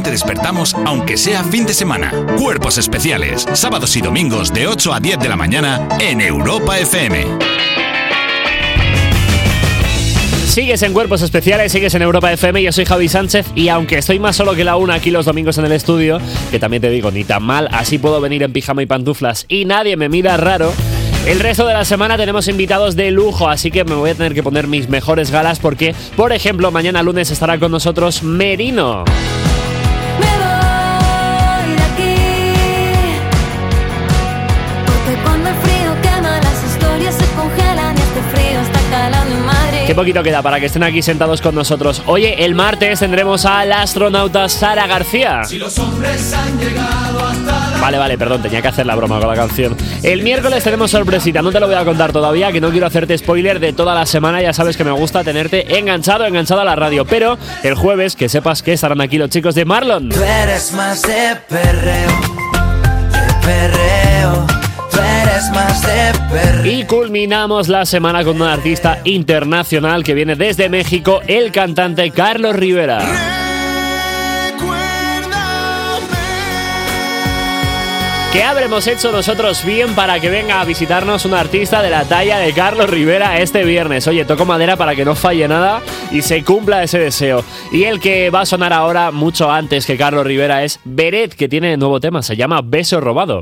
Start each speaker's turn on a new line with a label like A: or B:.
A: te despertamos aunque sea fin de semana. Cuerpos especiales, sábados y domingos de 8 a 10 de la mañana en Europa FM.
B: Sigues en Cuerpos Especiales, sigues en Europa FM, yo soy Javi Sánchez y aunque estoy más solo que la una aquí los domingos en el estudio, que también te digo, ni tan mal, así puedo venir en pijama y pantuflas y nadie me mira raro, el resto de la semana tenemos invitados de lujo, así que me voy a tener que poner mis mejores galas porque, por ejemplo, mañana lunes estará con nosotros Merino. Qué poquito queda para que estén aquí sentados con nosotros. Oye, el martes tendremos al astronauta Sara García. Vale, vale, perdón, tenía que hacer la broma con la canción. El miércoles tenemos sorpresita, no te lo voy a contar todavía, que no quiero hacerte spoiler de toda la semana, ya sabes que me gusta tenerte enganchado, enganchado a la radio. Pero el jueves, que sepas que estarán aquí los chicos de Marlon.
C: Tú eres más de perreo, de perreo.
B: Y culminamos la semana con un artista internacional que viene desde México, el cantante Carlos Rivera. ¿Qué habremos hecho nosotros bien para que venga a visitarnos un artista de la talla de Carlos Rivera este viernes? Oye, toco madera para que no falle nada y se cumpla ese deseo. Y el que va a sonar ahora mucho antes que Carlos Rivera es Beret, que tiene nuevo tema, se llama Beso Robado.